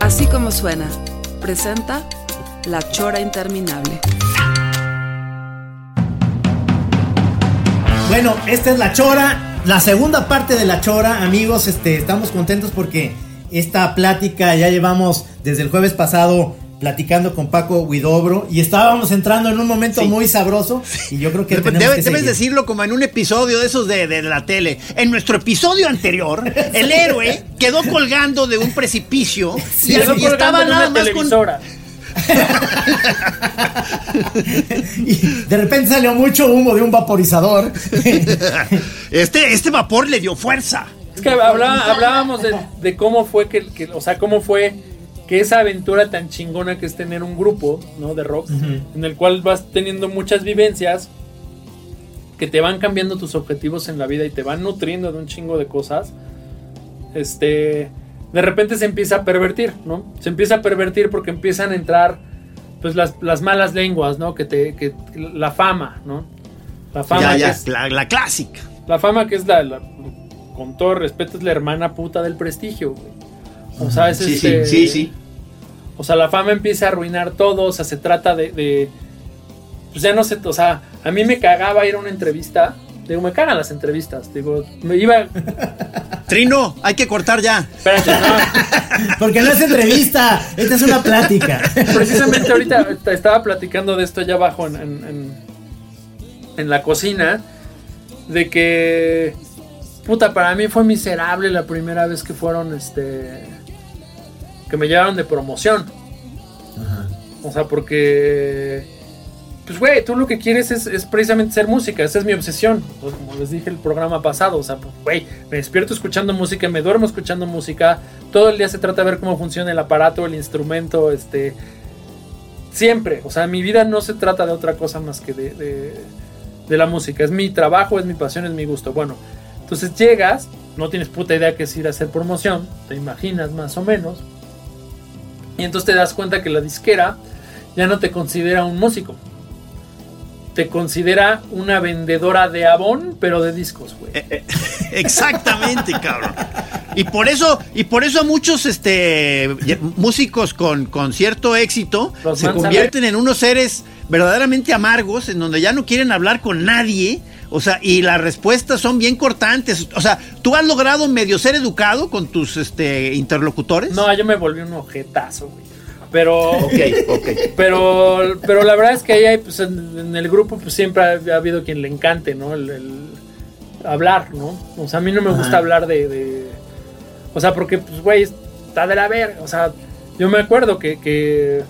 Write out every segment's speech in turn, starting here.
Así como suena, presenta La Chora Interminable. Bueno, esta es La Chora, la segunda parte de La Chora, amigos, este, estamos contentos porque esta plática ya llevamos desde el jueves pasado platicando con Paco Huidobro y estábamos entrando en un momento Sí. muy sabroso y yo creo que Debe- tenemos que debes seguir. decirlo como en un episodio de esos de, de la tele. En nuestro episodio anterior, el héroe quedó colgando de un precipicio y, quedó y estaba nada más con. y de repente salió mucho humo de un vaporizador. Este, este vapor le dio fuerza. Es que hablábamos de, de cómo fue que, que- o sea, cómo fue que esa aventura tan chingona que es tener un grupo, ¿no? De rock, en el cual vas teniendo muchas vivencias que te van cambiando tus objetivos en la vida y te van nutriendo de un chingo de cosas. Este, de repente se empieza a pervertir, ¿no? Se empieza a pervertir porque empiezan a entrar, pues, las, las malas lenguas, ¿no? Que te, que la fama, ¿no? La fama Ya, que ya, es- la, la clásica. la fama que es la, la- con todo respeto, es la hermana puta del prestigio, güey. O sea, es Sí, este- sí, sí, sí. O sea, la fama empieza a arruinar todo, o sea, se trata de, de- Pues ya no sé, o sea, a mí me cagaba ir a una entrevista. Digo, me cagan las entrevistas. Digo, me iba... Trino, hay que cortar ya. Espérate, no. Porque no es entrevista, esta es una plática. Precisamente ahorita estaba platicando de esto allá abajo en, en, en- en la cocina. De que. Puta, para mí fue miserable la primera vez que fueron este. Que me llevaron de promoción. O sea, porque. Pues, güey, tú lo que quieres es, es precisamente ser música. Esa es mi obsesión. Pues, como les dije el programa pasado. O sea, pues, güey, me despierto escuchando música, me duermo escuchando música. Todo el día se trata de ver cómo funciona el aparato, el instrumento, este. Siempre. O sea, mi vida no se trata de otra cosa más que de, de, de la música. Es mi trabajo, es mi pasión, es mi gusto. Bueno, entonces llegas, no tienes puta idea que es ir a hacer promoción. Te imaginas más o menos. Y entonces te das cuenta que la disquera ya no te considera un músico. Te considera una vendedora de abón, pero de discos, güey. Exactamente, cabrón. Y por eso, y por eso a muchos este músicos con, con cierto éxito Los se convierten en unos seres verdaderamente amargos, en donde ya no quieren hablar con nadie. O sea, y las respuestas son bien cortantes. O sea, ¿tú has logrado medio ser educado con tus este, interlocutores? No, yo me volví un ojetazo, güey. Pero. Ok, ok. Pero, pero la verdad es que ahí hay, pues, en, en el grupo pues siempre ha, ha habido quien le encante, ¿no? El, el hablar, ¿no? O sea, a mí no me gusta Ajá. hablar de, de- O sea, porque, pues, güey, está de la verga. O sea, yo me acuerdo que, que...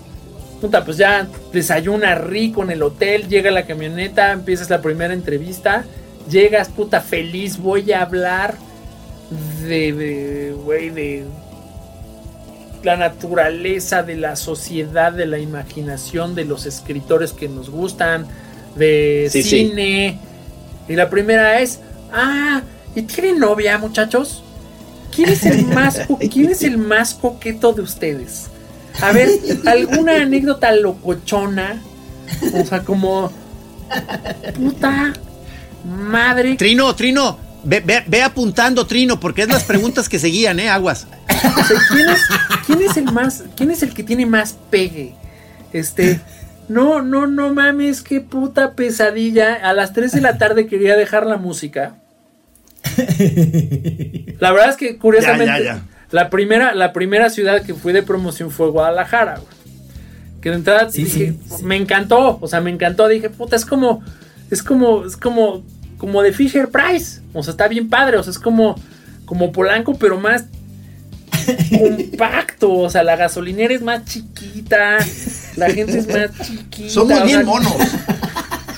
Puta, pues ya desayuna rico en el hotel, llega la camioneta, empiezas la primera entrevista, llegas, puta, feliz, voy a hablar de, de, güey, de la naturaleza de la sociedad, de la imaginación, de los escritores que nos gustan, de Sí, sí. cine. Y la primera es, ah, ¿y tienen novia, muchachos? ¿Quién es el más, quién es el más coqueto de ustedes? A ver, alguna anécdota locochona, o sea, como puta madre. Trino, Trino, ve, ve- ve apuntando, Trino, porque es las preguntas que seguían, ¿eh? Aguas. O sea, ¿quién es, quién es el más, quién es el que tiene más pegue? Este, no, no, no mames, qué puta pesadilla. A las 3 de la tarde quería dejar la música. La verdad es que curiosamente Ya, ya, ya. La primera, la primera ciudad que fui de promoción fue Guadalajara, güey. Que de entrada Sí, dije, sí, sí. me encantó, o sea, me encantó, dije, puta, es como, es como, es como, como de Fisher Price, o sea, está bien padre, o sea, es como, como Polanco, pero más compacto, o sea, la gasolinera es más chiquita, la gente es más chiquita. Somos bien sea, monos.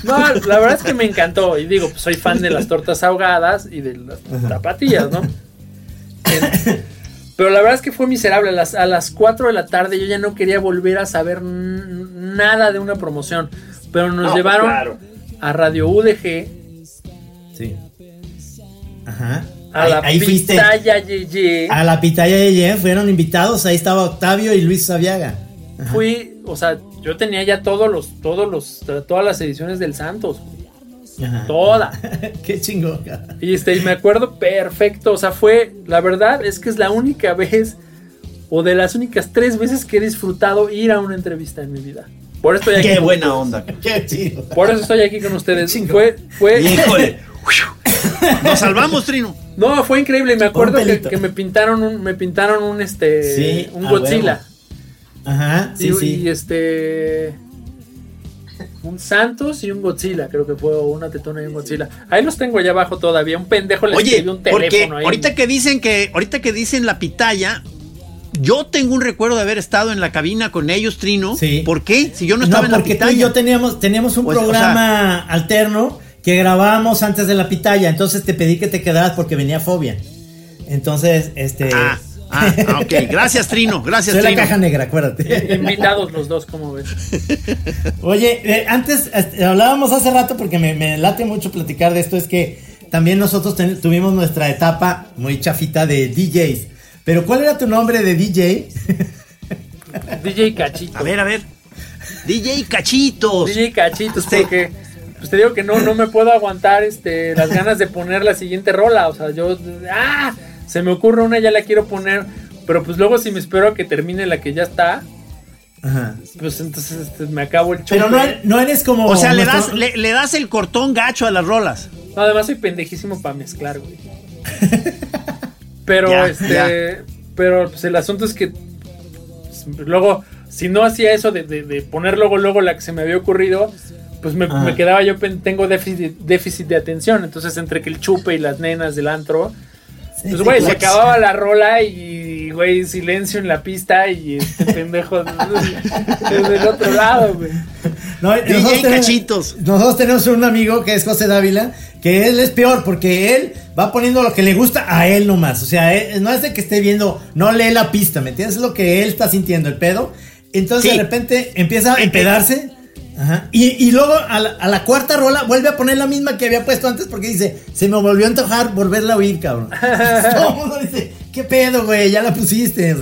No, la verdad es que me encantó. Y digo, pues soy fan de las tortas ahogadas y de las zapatillas, ¿no? Pero la verdad es que fue miserable. A las, a las 4 de la tarde yo ya no quería volver a saber nada de una promoción. Pero nos llevaron a Radio UDG. Sí. Ajá. A la Pitaya Yeye. A la Pitaya Yeye fueron invitados. Ahí estaba Octavio y Luis Saviaga. Fui, o sea, yo tenía ya todos los, todos los, todas las ediciones del Santos. Toda. Qué chingón. Y este, y me acuerdo perfecto. O sea, fue, la verdad es que es la única vez, o de las únicas tres veces que he disfrutado ir a una entrevista en mi vida. Por eso estoy aquí. Qué buena onda. Qué chido. Por eso estoy aquí con ustedes. Fue, fue. Híjole. Nos salvamos, Trino. No, fue increíble. Me acuerdo que, me pintaron un, me pintaron un este, un Godzilla. Ajá, sí, y, sí. Y este. Un Santos y un Godzilla, creo que fue una tetona y un Godzilla. Ahí los tengo allá abajo todavía. Un pendejo le Oye, un teléfono porque Ahorita que dicen que, ahorita que dicen la pitaya, yo tengo un recuerdo de haber estado en la cabina con ellos, Trino. Sí. ¿Por qué? Si yo no estaba en la pitaya. Porque tú y yo teníamos, teníamos un pues, programa alterno que grabábamos antes de la pitaya. Entonces te pedí que te quedaras porque venía fobia. Entonces, este. Ah. Ah, ah, ok. Gracias, Trino. Gracias, Soy Trino. la caja negra, acuérdate. Invitados los dos, ¿cómo ves? Oye, eh, antes este, hablábamos hace rato porque me, late mucho platicar de esto. Es que también nosotros tuvimos nuestra etapa muy chafita de DJs. Pero ¿cuál era tu nombre de DJ? DJ Cachito. A ver, a ver. DJ Cachitos. DJ Cachitos, porque pues te digo que no, no me puedo aguantar este, las ganas de poner la siguiente rola. O sea, yo. ¡Ah! Se me ocurre una, ya la quiero poner, pero pues luego si me espero a que termine la que ya está, pues entonces este, me acabo el chupe. Pero no, eres como... O sea, le das, le, das el cortón gacho a las rolas. No, además soy pendejísimo para mezclar, güey. pero este... Pero pues el asunto es que pues, luego, si no hacía eso de, poner luego, luego la que se me había ocurrido, pues me, quedaba yo, tengo déficit, déficit de atención. Entonces, entre que el chupe y las nenas del antro, pues, güey, se acababa la rola y, güey, silencio en la pista y este pendejo desde el otro lado, güey. No, nosotros, tenemos, nosotros tenemos un amigo que es José Dávila, que él es peor porque él va poniendo lo que le gusta a él nomás. O sea, no es de que esté viendo, no lee la pista, ¿me entiendes? Es lo que él está sintiendo, el pedo. Entonces de repente empieza a empedarse Ajá. Y, luego a la, cuarta rola vuelve a poner la misma que había puesto antes porque dice, se me volvió a antojar volverla a oír, cabrón. Todo el mundo dice, ¿qué pedo, güey? Ya la pusiste.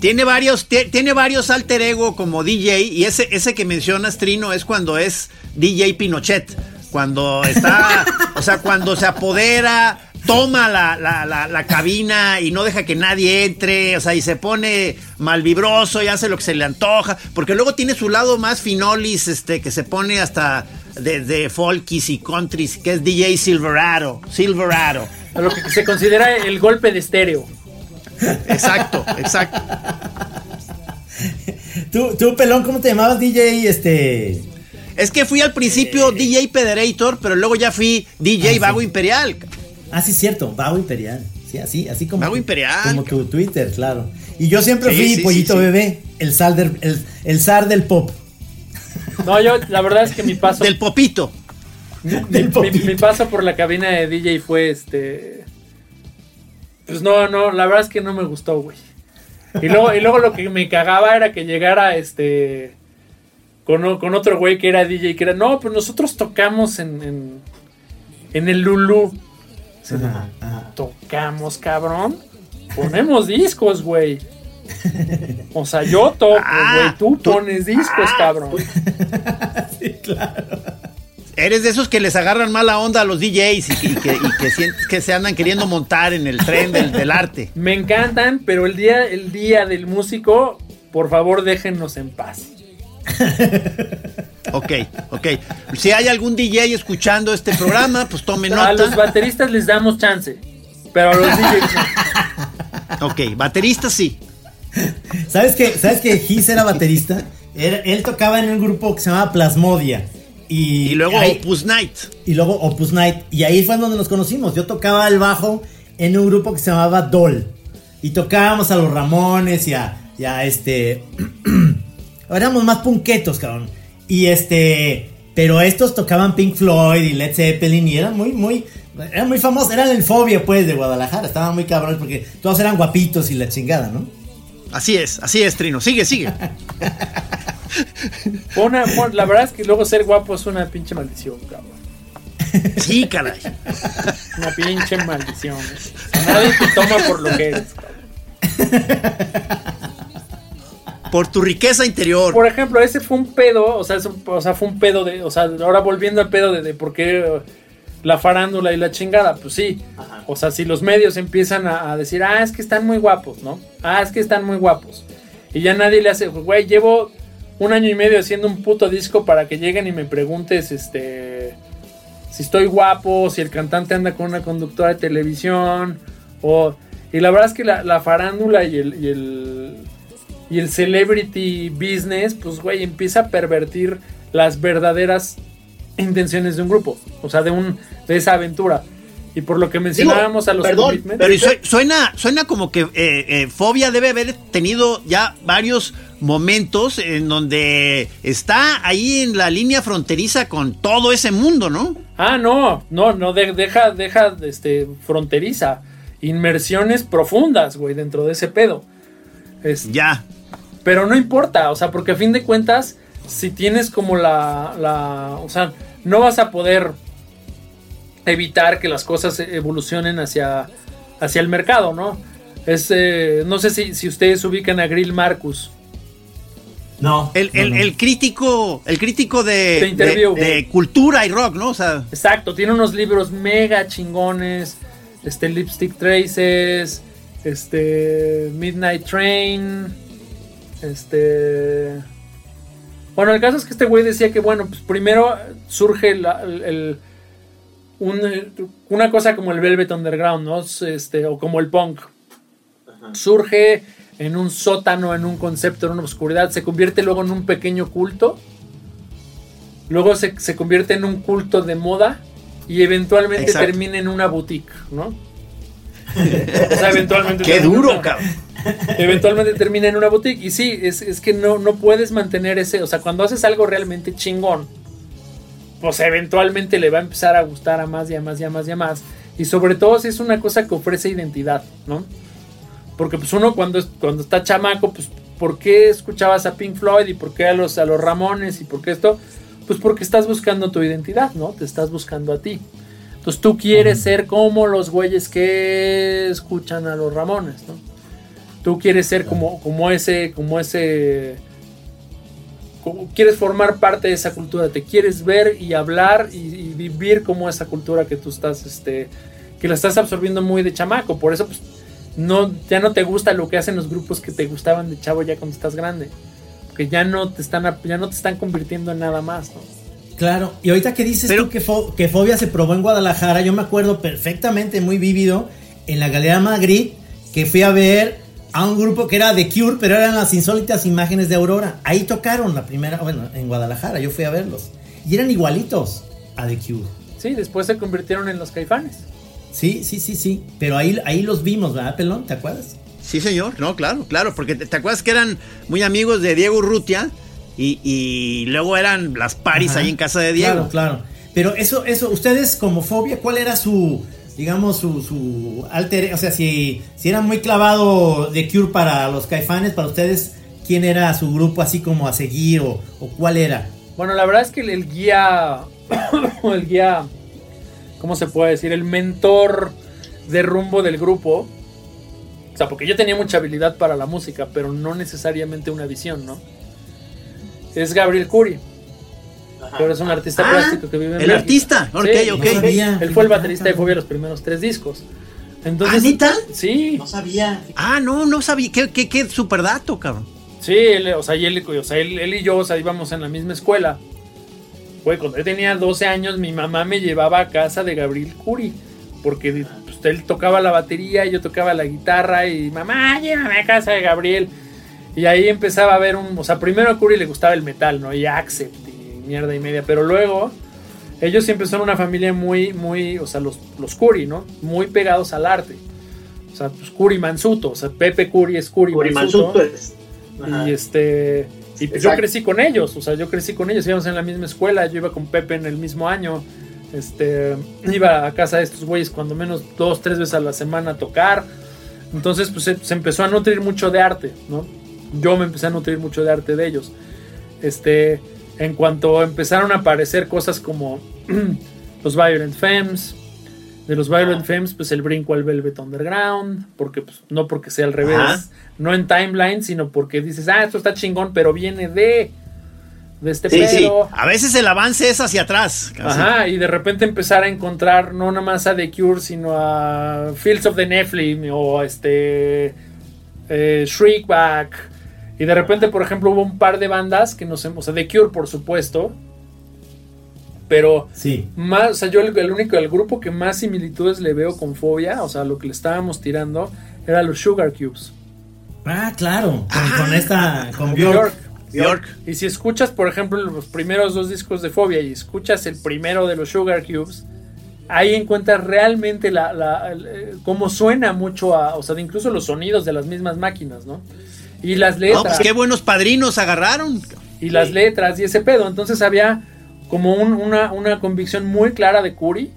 Tiene varios, tiene varios alter ego como DJ y ese, ese que mencionas, Trino, es cuando es DJ Pinochet. Cuando está, o sea, cuando se apodera toma la, la, la, cabina y no deja que nadie entre, o sea, y se pone malvibroso y hace lo que se le antoja, porque luego tiene su lado más finolis, este, que se pone hasta de, de folkies y countries, que es DJ Silverado, Silverado. Lo que se considera el golpe de estéreo. Exacto, exacto. ¿Tú, tú, pelón, ¿cómo te llamabas DJ? Este... Es que fui al principio DJ Pederator, pero luego ya fui DJ ah, Vago Imperial. Ah, sí, cierto, Vago Imperial. Sí, así, así como. Vago Imperial. Como tu Twitter, claro. Y yo siempre fui Pollito Bebé, el zar, del, el, zar del pop. No, yo, la verdad es que mi paso. Del popito. Mi, paso por la cabina de DJ fue este. Pues no, no, la verdad es que no me gustó, güey. Y luego, y luego lo que me cagaba era que llegara este. Con, con otro güey que era DJ, que era, no, pues nosotros tocamos en, en, en el Tocamos, cabrón. Ponemos discos, güey. O sea, yo toco, ah, güey. tú, pones discos, ah, cabrón. sí, claro. Eres de esos que les agarran mala onda a los DJs y, que, que, se andan queriendo montar en el tren del, arte. Me encantan, pero el día, el día del músico, por favor, déjennos en paz. Ok, ok. Si hay algún DJ escuchando este programa, pues tome nota. A los bateristas les damos chance, pero a los DJs no. Ok, bateristas sí. ¿Sabes que ¿Sabes que Gis era baterista? Él, tocaba en un grupo que se llamaba Plasmodia. Y, luego Opus Night. Y luego Opus Night. Y ahí fue donde nos conocimos. Yo tocaba el bajo en un grupo que se llamaba Doll. Y tocábamos a los Ramones y a, y a este... Éramos más punquetos, cabrón. Y este. Pero estos tocaban Pink Floyd y Led Zeppelin y eran muy, muy, eran muy famosos, eran el fobia pues de Guadalajara, estaban muy cabrones porque todos eran guapitos y la chingada, ¿no? Así es, así es, Trino. Sigue, sigue. Una- bueno, la verdad es que luego ser guapo es una pinche maldición, cabrón. Sí, caray. Una pinche maldición. Nadie te toma por lo que eres, cabrón. Por tu riqueza interior. Por ejemplo, ese fue un pedo, o sea, eso- o sea, fue un pedo de, o sea, ahora volviendo al pedo de, de por qué eh, la farándula y la chingada, pues sí. O sea, si los medios empiezan a, a decir, ah, es que están muy guapos, ¿no? Ah, es que están muy guapos. Y ya nadie le hace, güey, llevo un año y medio haciendo un puto disco para que lleguen y me preguntes, este, si estoy guapo, si el cantante anda con una conductora de televisión, o... Y la verdad es que la, la farándula y el, y el y el celebrity business, pues, güey, empieza a pervertir las verdaderas intenciones de un grupo, o sea, de un de esa aventura. Y por lo que mencionábamos a los perdón, Pero y suena, suena como que eh, eh, Fobia debe haber tenido ya varios momentos en donde está ahí en la línea fronteriza con todo ese mundo, ¿no? Ah, no, no, no, de- deja, deja, este, fronteriza. Inmersiones profundas, güey, dentro de ese pedo. Es- Ya. Pero no importa, o sea, porque a fin de cuentas, si tienes como la, la, o sea, no vas a poder evitar que las cosas evolucionen hacia, hacia el mercado, ¿no? Es, eh, no sé si, si ustedes ubican a Grill Marcus. No. El, el- no, no. el crítico, el crítico de, de- de cultura y rock, ¿no? O sea, Exacto, tiene unos libros mega chingones, este Lipstick Traces, este Midnight Train, este... Bueno, el caso es que este güey decía que, bueno, pues primero surge la- el, el- un- una cosa como el Velvet Underground, ¿no? Este, o como el punk. Surge en un sótano, en un concepto, en una oscuridad, se convierte luego en un pequeño culto. Luego se, se convierte en un culto de moda y eventualmente Exacto. termina en una boutique, ¿no? o sea, eventualmente. qué duro, cabrón. Eventualmente termina en una boutique. Y sí, es, es que no, no puedes mantener ese. O sea, cuando haces algo realmente chingón, pues eventualmente le va a empezar a gustar a más y a más y a más y a más. Y sobre todo si es una cosa que ofrece identidad, ¿no? Porque pues uno cuando, cuando está chamaco, pues ¿por qué escuchabas a Pink Floyd y por qué a los, a los Ramones y por qué esto? Pues porque estás buscando tu identidad, ¿no? Te estás buscando a ti. Entonces tú quieres ser como los güeyes que escuchan a los Ramones, ¿no? Tú quieres ser como, como ese, como ese, como- quieres formar parte de esa cultura, te quieres ver y hablar y, y vivir como esa cultura que tú estás, este, que la estás absorbiendo muy de chamaco, por eso pues no, ya no te gusta lo que hacen los grupos que te gustaban de chavo ya cuando estás grande, porque ya no te están, ya no te están convirtiendo en nada más, ¿no? Claro, y ahorita que dices Pero- tú que, Fo- que Fobia se probó en Guadalajara, yo me acuerdo perfectamente, muy vívido, en la Galería Magritte, que fui a ver a un grupo que era The Cure, pero eran las insólitas imágenes de Aurora. Ahí tocaron la primera, bueno, en Guadalajara, yo fui a verlos. Y eran igualitos a The Cure. Sí, después se convirtieron en los caifanes. Sí, sí, sí, sí. Pero ahí, ahí los vimos, ¿verdad, Pelón? ¿Te acuerdas? Sí, señor. No, claro, claro. Porque te, te acuerdas que eran muy amigos de Diego Urrutia y, y luego eran las paris ahí en casa de Diego. Claro, claro. Pero eso, eso, ustedes como fobia, ¿cuál era su, digamos, su, su alter, o sea, si, si era muy clavado de Cure para los caifanes, para ustedes, ¿quién era su grupo así como a seguir o, o cuál era? Bueno, la verdad es que el, el guía, el guía, ¿cómo se puede decir? El mentor de rumbo del grupo. O sea, porque yo tenía mucha habilidad para la música, pero no necesariamente una visión, ¿no? Es Gabriel Curi. Pero es un artista Ah, plástico que vive en el México. artista. Ok, Sí, ok. No sabía. Él fue el baterista de Fobia los primeros tres discos. Entonces, ¿Ah, neta? Sí, No sabía. Ah, no, no sabía. Qué, qué, qué super dato, cabrón. Sí, él, o sea, y él, o sea, él, él y yo, o sea, íbamos en la misma escuela. Güey, cuando yo tenía 12 años, mi mamá me llevaba a casa de Gabriel Curi. Porque pues, él tocaba la batería, yo tocaba la guitarra y mamá, llévame a casa de Gabriel. Y ahí empezaba a ver un. O sea, primero a Curi le gustaba el metal, ¿no? Y Accept y mierda y media. Pero luego, ellos siempre son una familia muy, muy. O sea, los, los Curi, ¿no? Muy pegados al arte. O sea, pues Curi Mansuto. O sea, Pepe Curi es Curi, Curi Mansuto. Mansuto es. Ajá. Y este. Y pues yo crecí con ellos, o sea, yo crecí con ellos, íbamos en la misma escuela, yo iba con Pepe en el mismo año, este, iba a casa de estos güeyes cuando menos dos, tres veces a la semana a tocar. Entonces, pues se, se empezó a nutrir mucho de arte, ¿no? Yo me empecé a nutrir mucho de arte de ellos. Este, en cuanto empezaron a aparecer cosas como los Violent Femmes, de los Violent Femmes, pues el brinco al Velvet Underground, porque pues, no porque sea al revés, Ajá. no en timeline, sino porque dices, ah, esto está chingón, pero viene de, de este Sí, sí. pedo. A veces el avance es hacia atrás. casi. Ajá, y de repente empezar a encontrar no nada más a The Cure, sino a Fields of the Nephilim o este eh, Shriekback. Y de repente, por ejemplo, hubo un par de bandas que nos, o sea, The Cure, por supuesto, pero Sí. más, o sea, yo el, el único, el grupo que más similitudes le veo con Fobia, o sea, lo que le estábamos tirando, era los Sugar Cubes. Ah, claro. Con, con esta. Con Bjork. Bjork. Bjork. Y si escuchas, por ejemplo, los primeros dos discos de Fobia y escuchas el primero de los Sugar Cubes, ahí encuentras realmente la, la- el- eh, cómo suena mucho a, o sea, incluso los sonidos de las mismas máquinas, ¿no? Y las No, letras. pues qué buenos padrinos agarraron. y las letras y ese pedo. Entonces había como un- una, una convicción muy clara de Curi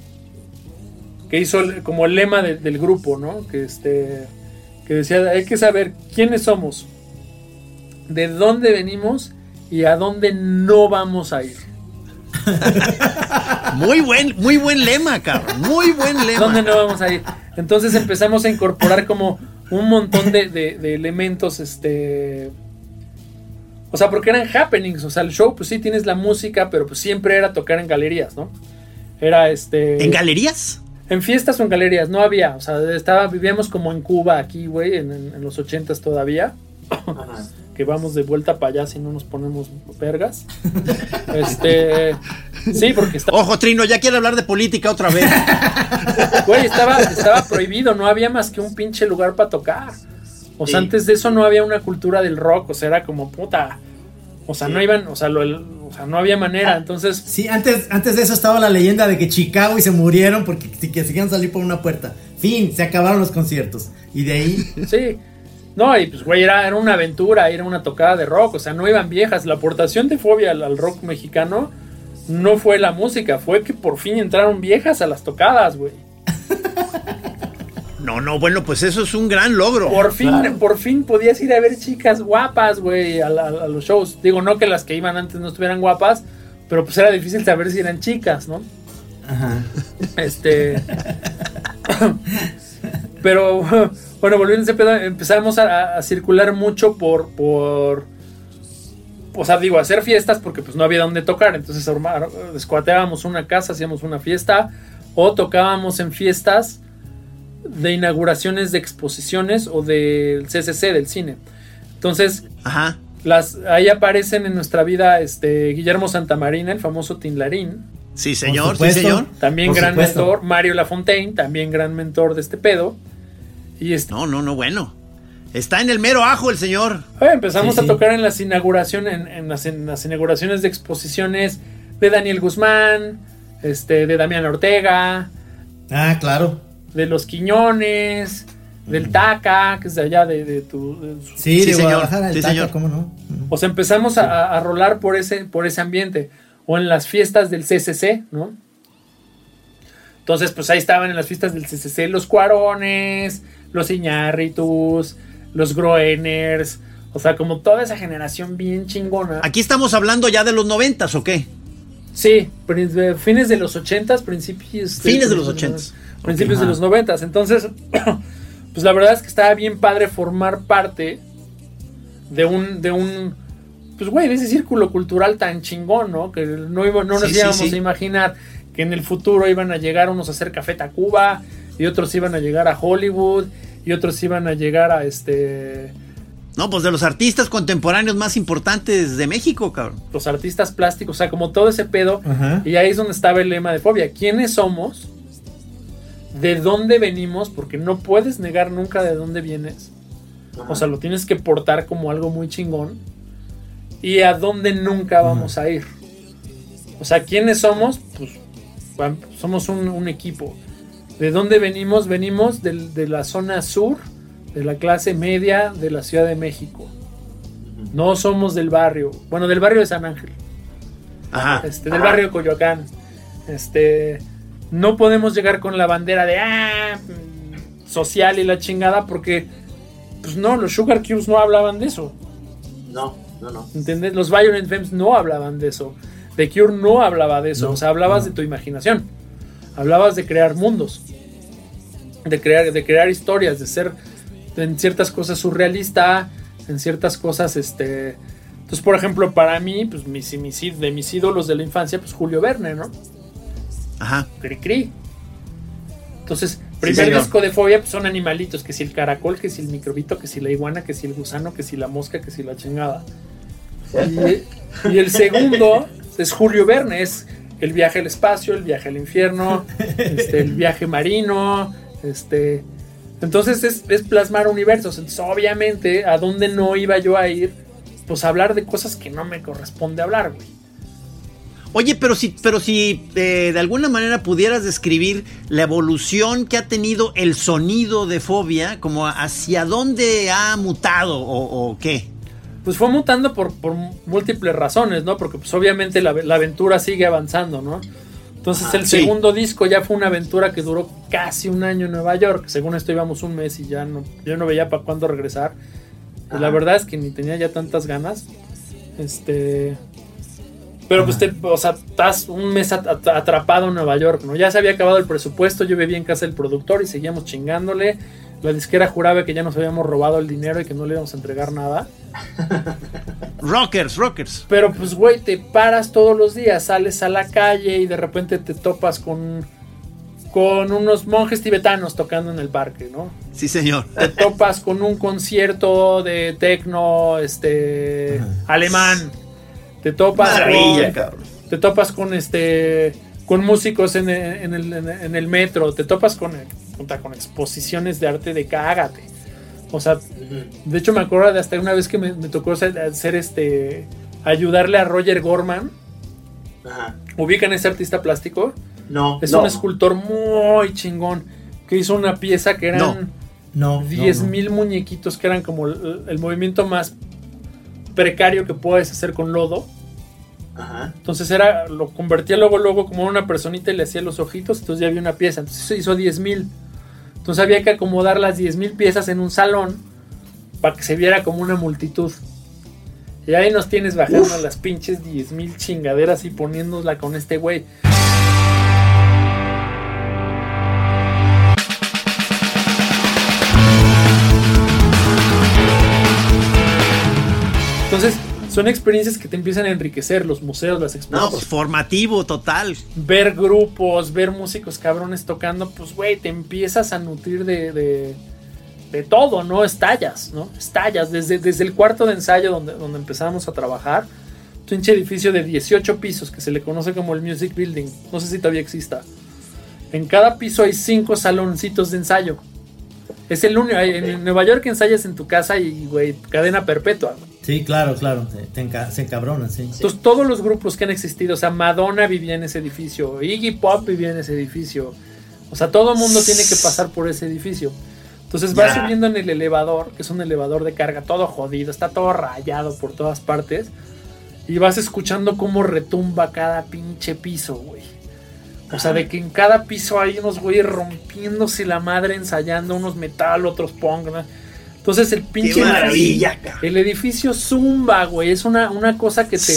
que hizo como el lema de- del grupo, ¿no? Que este que decía hay que saber quiénes somos, de dónde venimos y a dónde no vamos a ir. Muy buen, muy buen lema, cabrón. Muy buen lema. ¿Dónde no vamos a ir? Entonces empezamos a incorporar como un montón de, de- de elementos, este... O sea, porque eran happenings, o sea, el show, pues sí, tienes la música, pero pues siempre era tocar en galerías, ¿no? Era este... ¿En galerías? En fiestas o en galerías, no había, o sea, estaba, vivíamos como en Cuba aquí, güey, en, en- en los ochentas todavía, Ajá. Que vamos de vuelta para allá si no nos ponemos vergas. Este... Sí, porque está, Ojo, Trino, ya quiere hablar de política otra vez. Güey, estaba, estaba prohibido, no había más que un pinche lugar para tocar. O sea, Sí. antes de eso no había una cultura del rock, o sea, era como puta. O sea, Sí. no iban, o sea, lo- el- o sea, no había manera. Entonces, Sí, antes, antes de eso estaba la leyenda de que Chicago y se murieron porque que se querían salir por una puerta. Fin, se acabaron los conciertos. Y de ahí. sí. No, y pues, güey, era, era una aventura, era una tocada de rock, o sea, no iban viejas. La aportación de Fobia al, al rock mexicano no fue la música, fue que por fin entraron viejas a las tocadas, güey. No, no, bueno, pues eso es un gran logro. Por fin, Claro. por fin podías ir a ver chicas guapas, güey, a, la- a los shows. Digo, no que las que iban antes no estuvieran guapas, pero pues era difícil saber si eran chicas, ¿no? Ajá. Este. pero bueno, volviendo a ese pedo, empezamos a, a circular mucho por. por o sea, digo, hacer fiestas porque pues no había dónde tocar. Entonces armar- escuateábamos una casa, hacíamos una fiesta. O tocábamos en fiestas de inauguraciones de exposiciones o del CCC, del cine. Entonces, Ajá. las, ahí aparecen en nuestra vida este, Guillermo Santamarina, el famoso Tinlarín. Sí, señor, sí, señor. También Por gran supuesto. mentor, Mario Lafontaine, también gran mentor de este pedo. Y este, No, no, no, bueno. Está en el mero ajo el señor. eh, empezamos Sí, a sí. tocar en las inauguraciones, en, en las, en las inauguraciones de exposiciones de Daniel Guzmán, este, de Damián Ortega, Ah, claro. de los Quiñones, del Taca, que es de allá de, de tu. de su- Sí, Sí, de señor. Guadalajara, el Sí, Taca, señor. ¿cómo no? O sea, empezamos a, a rolar por ese, por ese ambiente. O en las fiestas del CCC, ¿no? Entonces, pues ahí estaban en las fiestas del CCC los Cuarones, los Iñárritus, los Groeners. O sea, como toda esa generación bien chingona. Aquí estamos hablando ya de los noventas, ¿o qué? Sí, fines de los ochentas, principios Fines de los ochentas. Principios de los noventas. Entonces, pues la verdad es que estaba bien padre formar parte de un, de un, pues güey, de ese círculo cultural tan chingón, ¿no? Que no, iba- no nos Sí, sí, íbamos sí. a imaginar que en el futuro iban a llegar unos a hacer Café Tacuba y otros iban a llegar a Hollywood y otros iban a llegar a este No, pues de los artistas contemporáneos más importantes de México, cabrón. los artistas plásticos, o sea, como todo ese pedo. Ajá. Y ahí es donde estaba el lema de fobia. ¿Quiénes somos? ¿De dónde venimos? Porque no puedes negar nunca de dónde vienes. O sea, lo tienes que portar como algo muy chingón. Y a dónde nunca vamos a ir. O sea, ¿quiénes somos? Pues somos un, un equipo. ¿De dónde venimos? Venimos de la zona sur, de la clase media de la Ciudad de México. No somos del barrio. Bueno, del barrio de San Ángel. Ajá. Este, del barrio de Coyoacán. Este, no podemos llegar con la bandera de ah, social y la chingada porque pues no, los Sugar Cubes no hablaban de eso. No, no, no. ¿Entendés? Los Violent Femmes no hablaban de eso. The Cure no hablaba de eso. No, o sea, hablabas no. de tu imaginación. Hablabas de crear mundos. De crear, de crear historias, de ser en ciertas cosas surrealista, en ciertas cosas, este. Entonces, por ejemplo, para mí, pues mis, mis de mis ídolos de la infancia, pues Julio Verne, ¿no? Ajá. Cri Cri. Entonces, primer disco de fobia pues, son animalitos, que si el caracol, que si el microbito, que si la iguana, que si el gusano, que si la mosca, que si la chingada. Y, y el segundo es Julio Verne, es el viaje al espacio, el viaje al infierno, este, el viaje marino, este. Entonces es, es plasmar universos. Entonces, obviamente, ¿a dónde no iba yo a ir? Pues a hablar de cosas que no me corresponde hablar, güey. Oye, pero si, pero si eh, de alguna manera pudieras describir la evolución que ha tenido el sonido de Fobia, como hacia dónde ha mutado o, o qué. Pues fue mutando por, por múltiples razones, ¿no? Porque pues obviamente la, la aventura sigue avanzando, ¿no? Entonces Ah, el sí. segundo disco ya fue una aventura que duró casi un año en Nueva York. Según esto íbamos un mes y ya no, yo no veía para cuándo regresar. Y la Ajá. verdad es que ni tenía ya tantas ganas. Este... Pero pues te, o sea, estás un mes at- at- atrapado en Nueva York, ¿no? Ya se había acabado el presupuesto, yo vivía en casa del productor y seguíamos chingándole. La disquera juraba que ya nos habíamos robado el dinero y que no le íbamos a entregar nada. Rockers, rockers. Pero pues, güey, te paras todos los días, sales a la calle y de repente te topas con, con unos monjes tibetanos tocando en el parque, ¿no? Sí, señor. Te topas con un concierto de tecno este, alemán. Te topas Maravilla, con, cabrón. te topas con este con músicos en el, en el- en el- metro, te topas con, puta, con exposiciones de arte de cágate. O sea, de hecho me acuerdo de hasta una vez que me, me tocó hacer, este ayudarle a Roger Gorman. Ajá. ¿Ubican ese artista plástico? No, Es no. un escultor muy chingón que hizo una pieza que eran No. No. 10 no, no. mil muñequitos que eran como el, el movimiento más precario que puedes hacer con lodo. Ajá. Entonces era, lo convertía luego, luego como una personita y le hacía los ojitos, entonces ya había una pieza. Entonces hizo 10 mil. Entonces había que acomodar las 10 mil piezas en un salón para que se viera como una multitud. Y ahí nos tienes bajando las pinches 10 mil chingaderas y poniéndosla con este güey. Son experiencias que te empiezan a enriquecer, los museos, las No, exposiciones pues formativo, total. ver grupos, ver músicos cabrones tocando, pues güey, te empiezas a nutrir de, de, de todo, ¿no? Estallas, ¿no? Estallas. Desde, desde el cuarto de ensayo donde, donde empezamos a trabajar, pinche edificio de 18 pisos que se le conoce como el Music Building, no sé si todavía exista. En cada piso hay cinco saloncitos de ensayo. Es el único, en Nueva York ensayas en tu casa y, güey, cadena perpetua. güey. Sí, claro, claro. Se, te enca- se encabronan, sí. Entonces, todos los grupos que han existido, o sea, Madonna vivía en ese edificio, Iggy Pop vivía en ese edificio, o sea, todo el mundo tiene que pasar por ese edificio. Entonces, vas Ya. subiendo en el elevador, que es un elevador de carga, todo jodido, está todo rayado por todas partes, y vas escuchando cómo retumba cada pinche piso, güey. O sea, de que en cada piso hay unos güeyes rompiéndose la madre, ensayando, unos metal, otros punk, ¿no? Entonces, el pinche. Qué maravilla. El edificio zumba, güey. Es una, una cosa que te.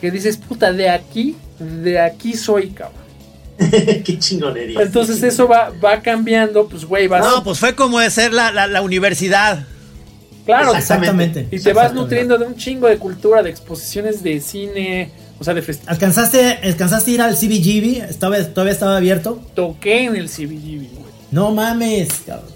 que dices, puta, de aquí, de aquí soy, cabrón. Qué chingonería. Entonces eso va, va cambiando, pues, güey, vas. No, pues fue como de ser la, la, la universidad. claro, Exactamente. y te vas Exactamente. nutriendo de un chingo de cultura, de exposiciones de cine, o sea, de festivales. ¿Alcanzaste, ¿Alcanzaste a ir al CBGB? ¿Estaba, ¿Todavía estaba abierto? Toqué en el CBGB, güey. No mames, cabrón.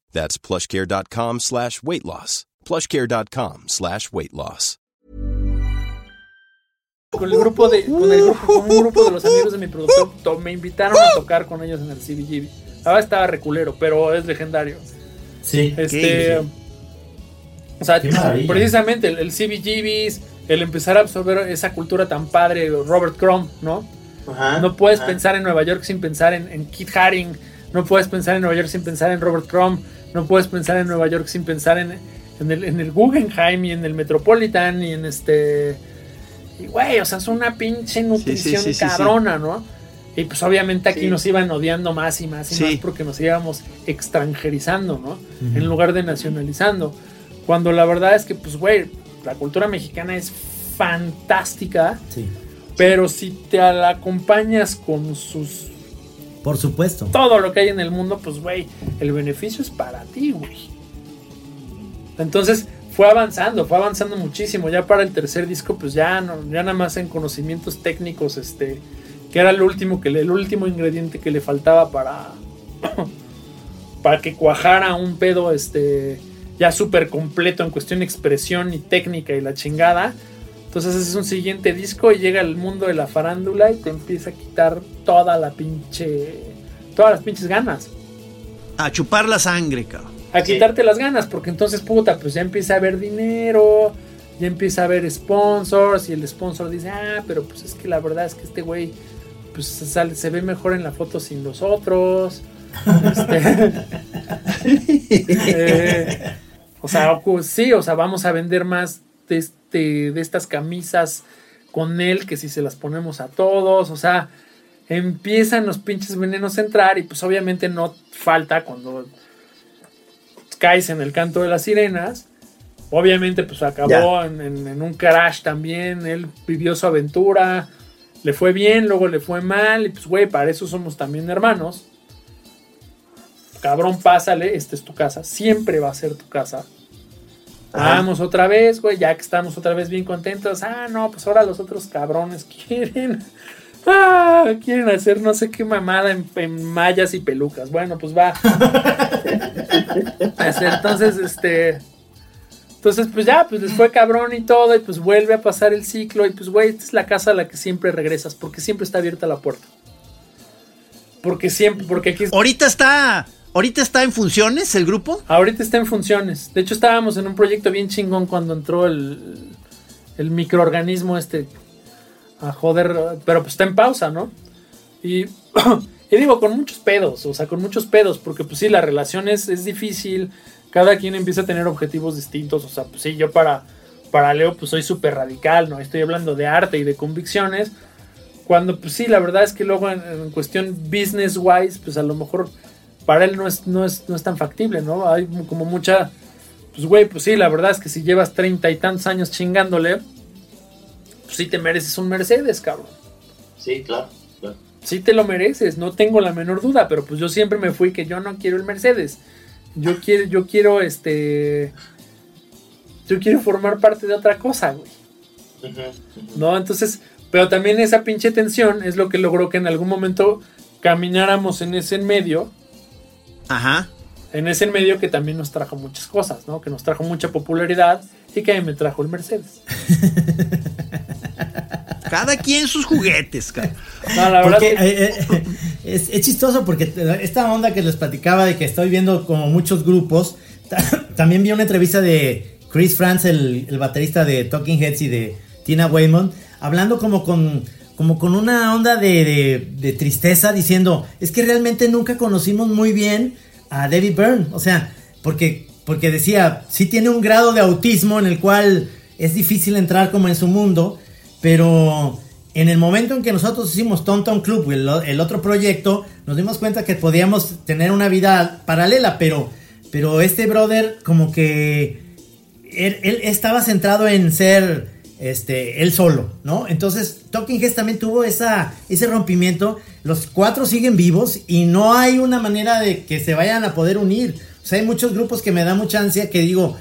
That's plushcare.com slash weight loss. plushcare.com slash weight loss. con el grupo de con el grupo, con un grupo de los amigos de mi productor to- me invitaron a tocar con ellos en el CBGB. Ahora estaba reculero, pero es legendario. Sí. Este, o sea, precisamente el, el CBGBs, el empezar a absorber esa cultura tan padre, Robert Crumb, ¿no? Ajá, No puedes ajá. pensar en Nueva York sin pensar en, en Kit Haring. No puedes pensar en Nueva York sin pensar en Robert Crumb. No puedes pensar en Nueva York sin pensar en, en el, en el Guggenheim y en el Metropolitan y en este. Y güey, o sea, es una pinche nutrición sí, sí, sí. cabrona, ¿no? Y pues obviamente aquí nos iban odiando más y más y más porque nos íbamos extranjerizando, ¿no? En lugar de nacionalizando. Cuando la verdad es que, pues, güey, la cultura mexicana es fantástica. Sí. Pero si te la acompañas con sus Por supuesto. todo lo que hay en el mundo, pues güey, el beneficio es para ti, güey. Entonces fue avanzando, fue avanzando muchísimo. Ya para el tercer disco, pues ya no, ya nada más en conocimientos técnicos, este, que era el último que le- el último ingrediente que le faltaba para para que cuajara un pedo, este, ya súper completo en cuestión de expresión y técnica y la chingada. Entonces es un siguiente disco y llega el mundo de la farándula y te empieza a quitar toda la pinche. Todas las pinches ganas. A chupar la sangre, cabrón. A Sí. quitarte las ganas, porque entonces, puta, pues ya empieza a haber dinero, ya empieza a haber sponsors y el sponsor dice, ah, pero pues es que la verdad es que este güey, pues se, sale- se ve mejor en la foto sin los otros. Este, eh, o sea, sí, o sea, vamos a vender más de, este, de estas camisas con él que si se las ponemos a todos. O sea, empiezan los pinches venenos a entrar y pues obviamente no falta cuando caes en el canto de las sirenas. Obviamente pues acabó en, en- en un crash también. Él vivió su aventura. Le fue bien, luego le fue mal. Y pues güey, para eso somos también hermanos. Cabrón, pásale, esta es tu casa. Siempre va a ser tu casa. Vamos otra vez, güey, ya que estamos otra vez bien contentos. Ah, no, pues ahora los otros cabrones quieren. Ah, quieren hacer no sé qué mamada en, en mallas y pelucas. Bueno, pues va. Este, Entonces, este. Entonces, pues ya, pues les fue cabrón y todo, y pues vuelve a pasar el ciclo, y pues, güey, esta es la casa a la que siempre regresas, porque siempre está abierta la puerta. Porque siempre, porque aquí Ahorita está, ahorita está en funciones el grupo. Ahorita está en funciones. De hecho, estábamos en un proyecto bien chingón cuando entró el, el microorganismo este a joder, pero pues está en pausa, ¿no? Y, y digo, con muchos pedos, o sea, con muchos pedos, porque pues sí, la relación es, es difícil, cada quien empieza a tener objetivos distintos, o sea, pues sí, yo para, para Leo pues soy súper radical, ¿no? Estoy hablando de arte y de convicciones, cuando pues sí, la verdad es que luego en, cuestión business wise, pues a lo mejor para él no es, no es, no es tan factible, ¿no? Hay como mucha, pues güey, pues sí, la verdad es que si llevas treinta y tantos años chingándole, pues sí te mereces un Mercedes, cabrón. Sí, claro, claro. Sí te lo mereces, no tengo la menor duda, pero pues yo siempre me fui que yo no quiero el Mercedes. Yo quiero, yo quiero este. Yo quiero formar parte de otra cosa, güey. Ujú, ujú. ¿No? Entonces, pero también esa pinche tensión es lo que logró que en algún momento camináramos en ese medio, Ajá. en ese medio que también nos trajo muchas cosas, ¿no? Que nos trajo mucha popularidad y que a mí me trajo el Mercedes. Cada quien sus juguetes, cabrón. No, la verdad Porque, es que- eh, eh, es, es chistoso porque esta onda que les platicaba de que estoy viendo como muchos grupos, ta- también vi una entrevista de Chris Franz, el, el baterista de Talking Heads y de Tina Weymouth, hablando como con, como con una onda de, de- tristeza, diciendo, es que realmente nunca conocimos muy bien a David Byrne, o sea, porque, porque decía, sí tiene un grado de autismo en el cual es difícil entrar como en su mundo, pero en el momento en que nosotros hicimos Tom Club, el, el otro proyecto, nos dimos cuenta que podíamos tener una vida paralela, pero, pero este brother como que él estaba centrado en ser este, él solo, ¿no? Entonces Talking Heads también tuvo ese rompimiento, los cuatro siguen vivos y no hay una manera de que se vayan a poder unir. O sea, hay muchos grupos que me da mucha ansia que digo,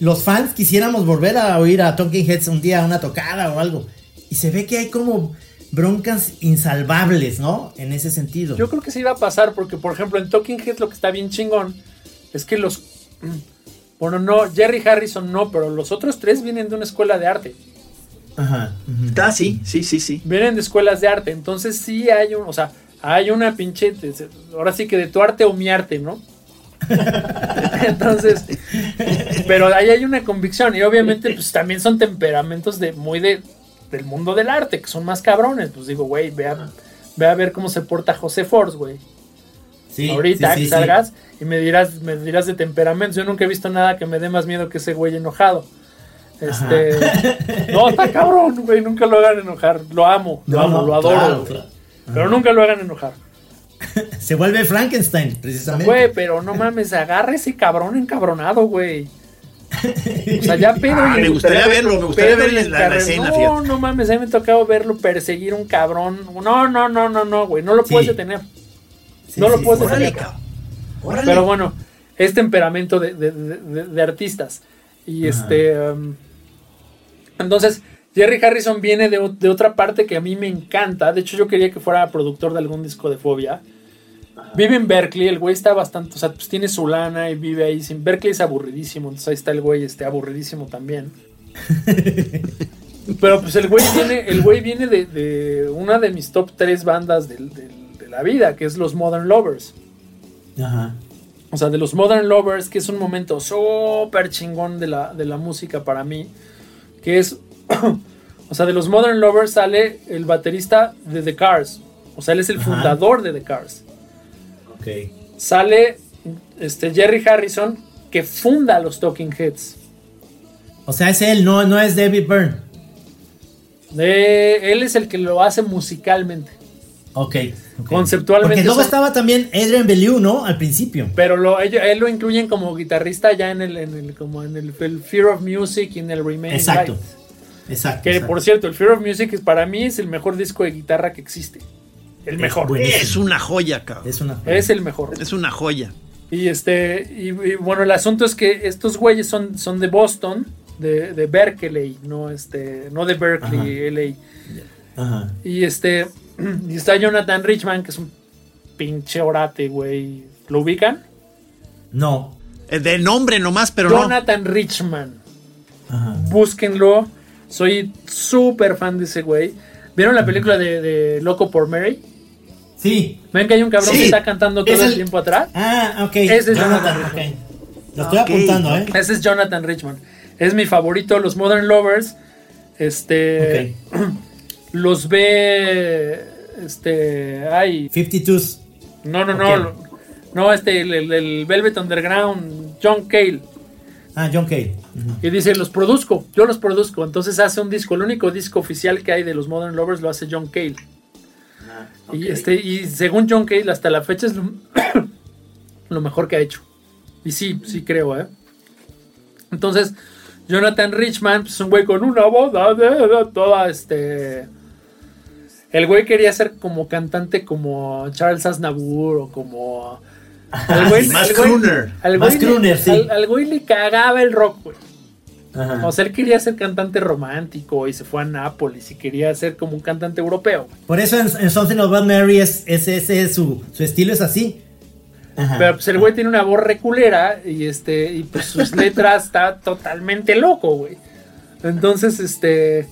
los fans quisiéramos volver a oír a Talking Heads un día, una tocada o algo. Y se ve que hay como broncas insalvables, ¿no? En ese sentido. Yo creo que sí va a pasar porque, por ejemplo, en Talking Heads lo que está bien chingón es que los... Bueno, no, Jerry Harrison no, pero los otros tres vienen de una escuela de arte. Ajá. Ah, sí, sí, sí, sí. Vienen de escuelas de arte. Entonces sí hay un, o sea, hay una pinche, ahora sí que de tu arte o mi arte, ¿no? Entonces, pero ahí hay una convicción y obviamente pues también son temperamentos de muy de del mundo del arte, que son más cabrones. Pues digo, güey, ve a, ve a ver cómo se porta José Force, güey. Sí, Ahorita sí, sí, que salgas y me dirás, me dirás de temperamentos. Yo nunca he visto nada que me dé más miedo que ese güey enojado. Este, no, está cabrón, güey, nunca lo hagan enojar. Lo amo, lo No, amo, no, lo adoro. claro, güey. claro. Pero nunca lo hagan enojar. Se vuelve Frankenstein, precisamente. Güey, pero no mames, agarra ese cabrón encabronado, güey. O sea, ya pedo. Ah, y- me gustaría verlo, me gustaría pedo y ver la- la escena, No, fíjate. no mames, a mí me ha tocado verlo perseguir un cabrón. No, no, no, no, no, güey. No lo Sí. puedes detener. Sí, no lo puedes. Órale, detener. cabrón. Órale. Pero bueno, es temperamento de, de- de- de- de artistas. Y este. um, entonces, Jerry Harrison viene de, de otra parte que a mí me encanta. De hecho, yo quería que fuera productor de algún disco de fobia. Vive en Berkeley, el güey está bastante, o sea, pues tiene su lana y vive ahí. Sin, Berkeley es aburridísimo, entonces ahí está el güey, este, aburridísimo también. Pero pues el güey viene, el güey viene de, de una de mis top 3 bandas de la vida, que es los Modern Lovers. Ajá. O sea, de los Modern Lovers, que es un momento súper chingón de la, de la música para mí. Que es. o sea, de los Modern Lovers sale el baterista de The Cars. O sea, él es el Ajá. fundador de The Cars. Ok. Sale este, Jerry Harrison, que funda los Talking Heads. O sea, es él, no, no es David Byrne. De- él es el que lo hace musicalmente. Ok. ok. Conceptualmente Porque luego son- estaba también Adrian Bellew, ¿no? Al principio. Pero lo, ellos- él lo incluyen como guitarrista ya en el, en el, como en el, el Fear of Music y en el Remaining Exacto. Light. Exacto. Que exacto. por cierto, el Fear of Music es- para mí es el mejor disco de guitarra que existe. El mejor. Es una joya, cabrón. Es una. Es el mejor. Es una joya. Y este, y, y bueno, el asunto es que estos güeyes son, son de Boston, de, de Berkeley, no este, no de Berkeley, LA. Ajá. Y este, y está Jonathan Richman, que es un pinche orate, güey. ¿Lo ubican? No. Eh, De nombre nomás, pero no. Jonathan Richman. Ajá. Búsquenlo. Soy súper fan de ese güey. ¿Vieron la película de, de Loco por Mary? Sí. ¿Ven que hay un cabrón Sí. que está cantando todo Es el el- tiempo atrás? Ah, ok. Ese es Jonathan. Lo estoy apuntando, ¿eh? Ese es Jonathan Richman. Es mi favorito. Los Modern Lovers. Este. Los ve. Este. Ay. 52. No, no, no. No, este. El, el- el Velvet Underground. John Cale. Ah, John Cale. Y dice, los produzco, yo los produzco. Entonces hace un disco, el único disco oficial que hay de los Modern Lovers lo hace John Cale. Ah, Y, este, y según John Cale, hasta la fecha es lo, lo mejor que ha hecho. Y sí, sí creo, ¿eh? Entonces, Jonathan Richman, pues un güey con una voz de- de- toda, este... El güey quería ser como cantante como Charles Aznavour o como... Al güey, más crooner. al Más güey le- crooner, sí. al- güey le cagaba el rock, güey. Ajá. O sea, él quería ser cantante romántico y se fue a Nápoles y quería ser como un cantante europeo. Por eso en, en Something About Mary es, es, su, su estilo es así. Ajá. Pero pues el güey tiene una voz reculera y este y pues sus letras está totalmente loco, güey. Entonces, este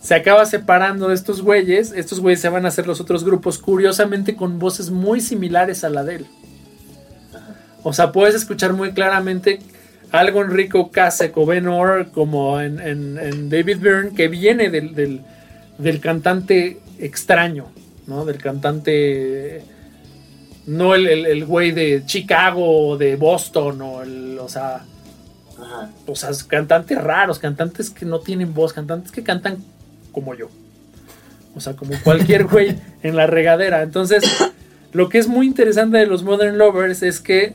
se acaba separando de estos güeyes, estos güeyes se van a hacer los otros grupos curiosamente con voces muy similares a la de él. O sea, puedes escuchar muy claramente algo en Rico Kasek o Ben Orr como en, en- en David Byrne que viene del, del- del cantante extraño, ¿no? Del cantante no el, el- el güey de Chicago o de Boston o el, o sea, Ajá. o sea, cantantes raros, cantantes que no tienen voz, cantantes que cantan como yo. O sea, como cualquier güey en la regadera. Entonces, lo que es muy interesante de los Modern Lovers es que,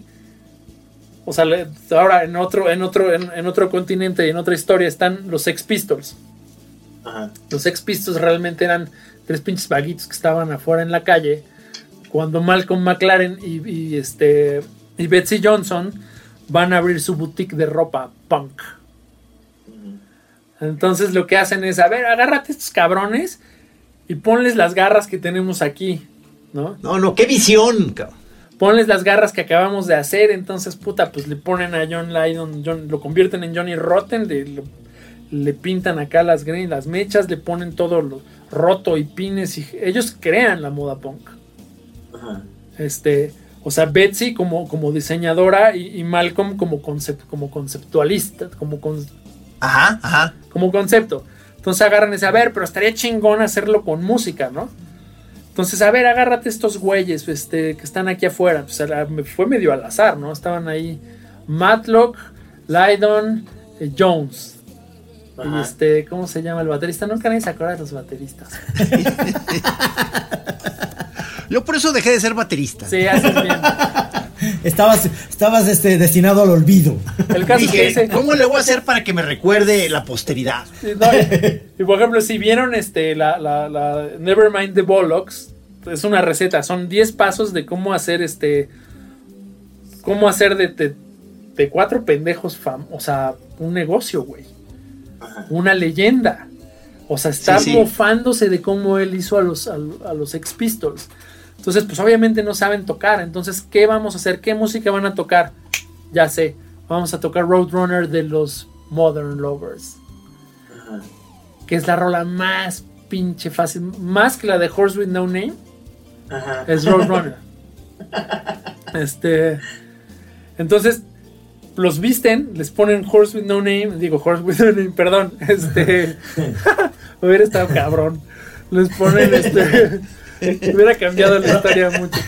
o sea, ahora en otro, en otro, en, en otro continente y en otra historia están los Sex Pistols. Ajá. Los Sex Pistols realmente eran tres pinches vaguitos que estaban afuera en la calle. Cuando Malcolm McLaren y, y, este y Betsy Johnson van a abrir su boutique de ropa punk. Entonces lo que hacen es, a ver, agárrate estos cabrones y ponles las garras que tenemos aquí, ¿no? No, no, qué visión, cabrón. Ponles las garras que acabamos de hacer, entonces puta, pues le ponen a John Lydon, John- lo convierten en Johnny Rotten, le, lo- le pintan acá las las mechas, le ponen todo lo roto y pines y ellos crean la moda punk. Ajá. Este, o sea, Betsy como, como diseñadora y, y Malcolm como, concept, como conceptualista, como, con- Ajá, ajá. como concepto. Entonces agarran ese, a ver, pero estaría chingón hacerlo con música, ¿no? Entonces, a ver, agárrate estos güeyes este, que están aquí afuera. Pues, fue medio al azar, ¿no? Estaban ahí Matlock, Lydon, eh, Jones. Y este, ¿cómo se llama el baterista? Nunca nadie se acuerda de los bateristas. Yo por eso dejé de ser baterista. Sí, haces bien. Estabas, estabas este, destinado al olvido. El caso es que Dije, dice, ¿cómo le voy a hacer para que me recuerde la posteridad? Sí, no, y, y, por ejemplo, si vieron este la, la, la Nevermind the Bollocks, es una receta, son 10 pasos de cómo hacer este cómo hacer de, de, de cuatro pendejos fam o sea, un negocio, güey. Una leyenda. O sea, está Sí, sí. mofándose de cómo él hizo a los, a, a los Ex Pistols. Entonces, pues obviamente no saben tocar. Entonces, ¿qué vamos a hacer? ¿Qué música van a tocar? Ya sé. Vamos a tocar Roadrunner de los Modern Lovers. Que es la rola más pinche fácil. Más que la de Horse with No Name. Ajá. Es Roadrunner. este. Entonces, los visten, les ponen Horse with No Name. Digo, Horse with No Name, perdón. Este. hubiera estado cabrón. Les ponen este. hubiera cambiado la historia mucho.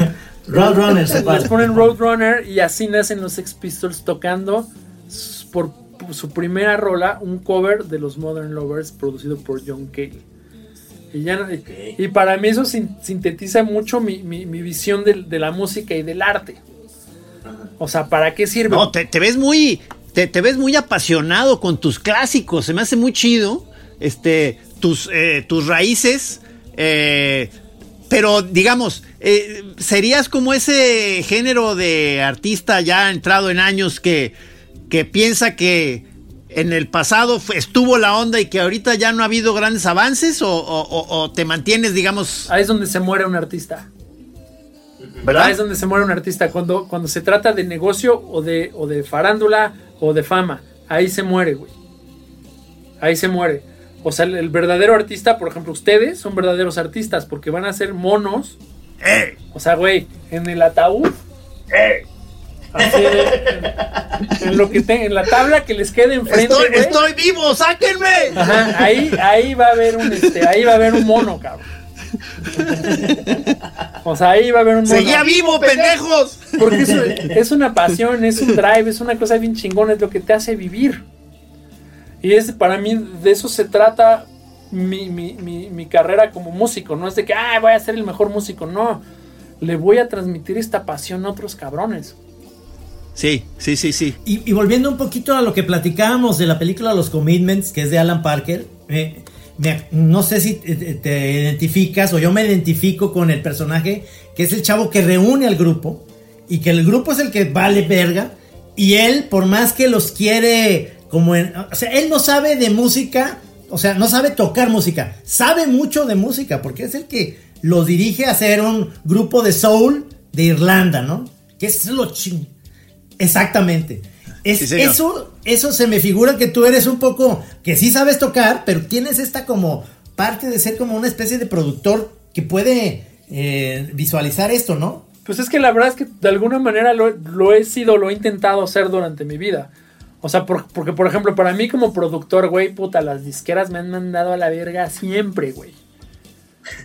Roadrunner se Les ponen Roadrunner y así nacen los Sex Pistols tocando por su primera rola, un cover de los Modern Lovers producido por John Cale. Y, ya, y- para mí eso sin- sintetiza mucho mi, mi- mi visión de, la música y del arte. O sea, ¿para qué sirve? No, te, te ves muy, te, te ves muy apasionado con tus clásicos. Se me hace muy chido. Este, tus, eh, tus raíces. eh, pero digamos, eh, serías como ese género de artista ya entrado en años que, que piensa que en el pasado estuvo la onda y que ahorita ya no ha habido grandes avances o, o- o- o te mantienes, digamos, Ahí es donde se muere un artista. ¿verdad? Ahí es donde se muere un artista. Cuando, cuando se trata de negocio o de, o de farándula o de fama. Ahí se muere, güey. Ahí se muere. O sea, el, el verdadero artista, por ejemplo, ustedes son verdaderos artistas porque van a ser monos. ¡Eh! O sea, güey, en el ataúd. Así de- en, en lo que te- en la tabla que les quede enfrente. Estoy, güey. estoy vivo, sáquenme. Ajá, ahí, ahí va a haber un este, ahí va a haber un mono, cabrón. O sea, ahí va a haber un mono. Seguía vivo, pendejos. Porque es, es una pasión, es un drive, es una cosa bien chingona, es lo que te hace vivir. Y es para mí, de eso se trata mi, mi- mi- mi carrera como músico. No es de que, ah, voy a ser el mejor músico. No, le voy a transmitir esta pasión a otros cabrones. Sí, sí, sí, sí. Y, y volviendo un poquito a lo que platicábamos de la película Los Commitments, que es de Alan Parker, eh, me- no sé si te, te- te identificas o yo me identifico con el personaje que es el chavo que reúne al grupo y que el grupo es el que vale verga y él, por más que los quiere como en... O sea, él no sabe de música, o sea, no sabe tocar música, sabe mucho de música porque es el que los dirige a hacer un grupo de soul de Irlanda, ¿no? Que es lo ching... Exactamente. Es, Sí, señor. eso, eso se me figura que tú eres un poco, que sí sabes tocar, pero tienes esta como parte de ser como una especie de productor que puede eh, visualizar esto, ¿no? Pues es que la verdad es que de alguna manera lo, lo he sido, lo he intentado hacer durante mi vida. O sea, por- porque por ejemplo, para mí como productor, güey, puta, las disqueras me han mandado a la verga siempre, güey.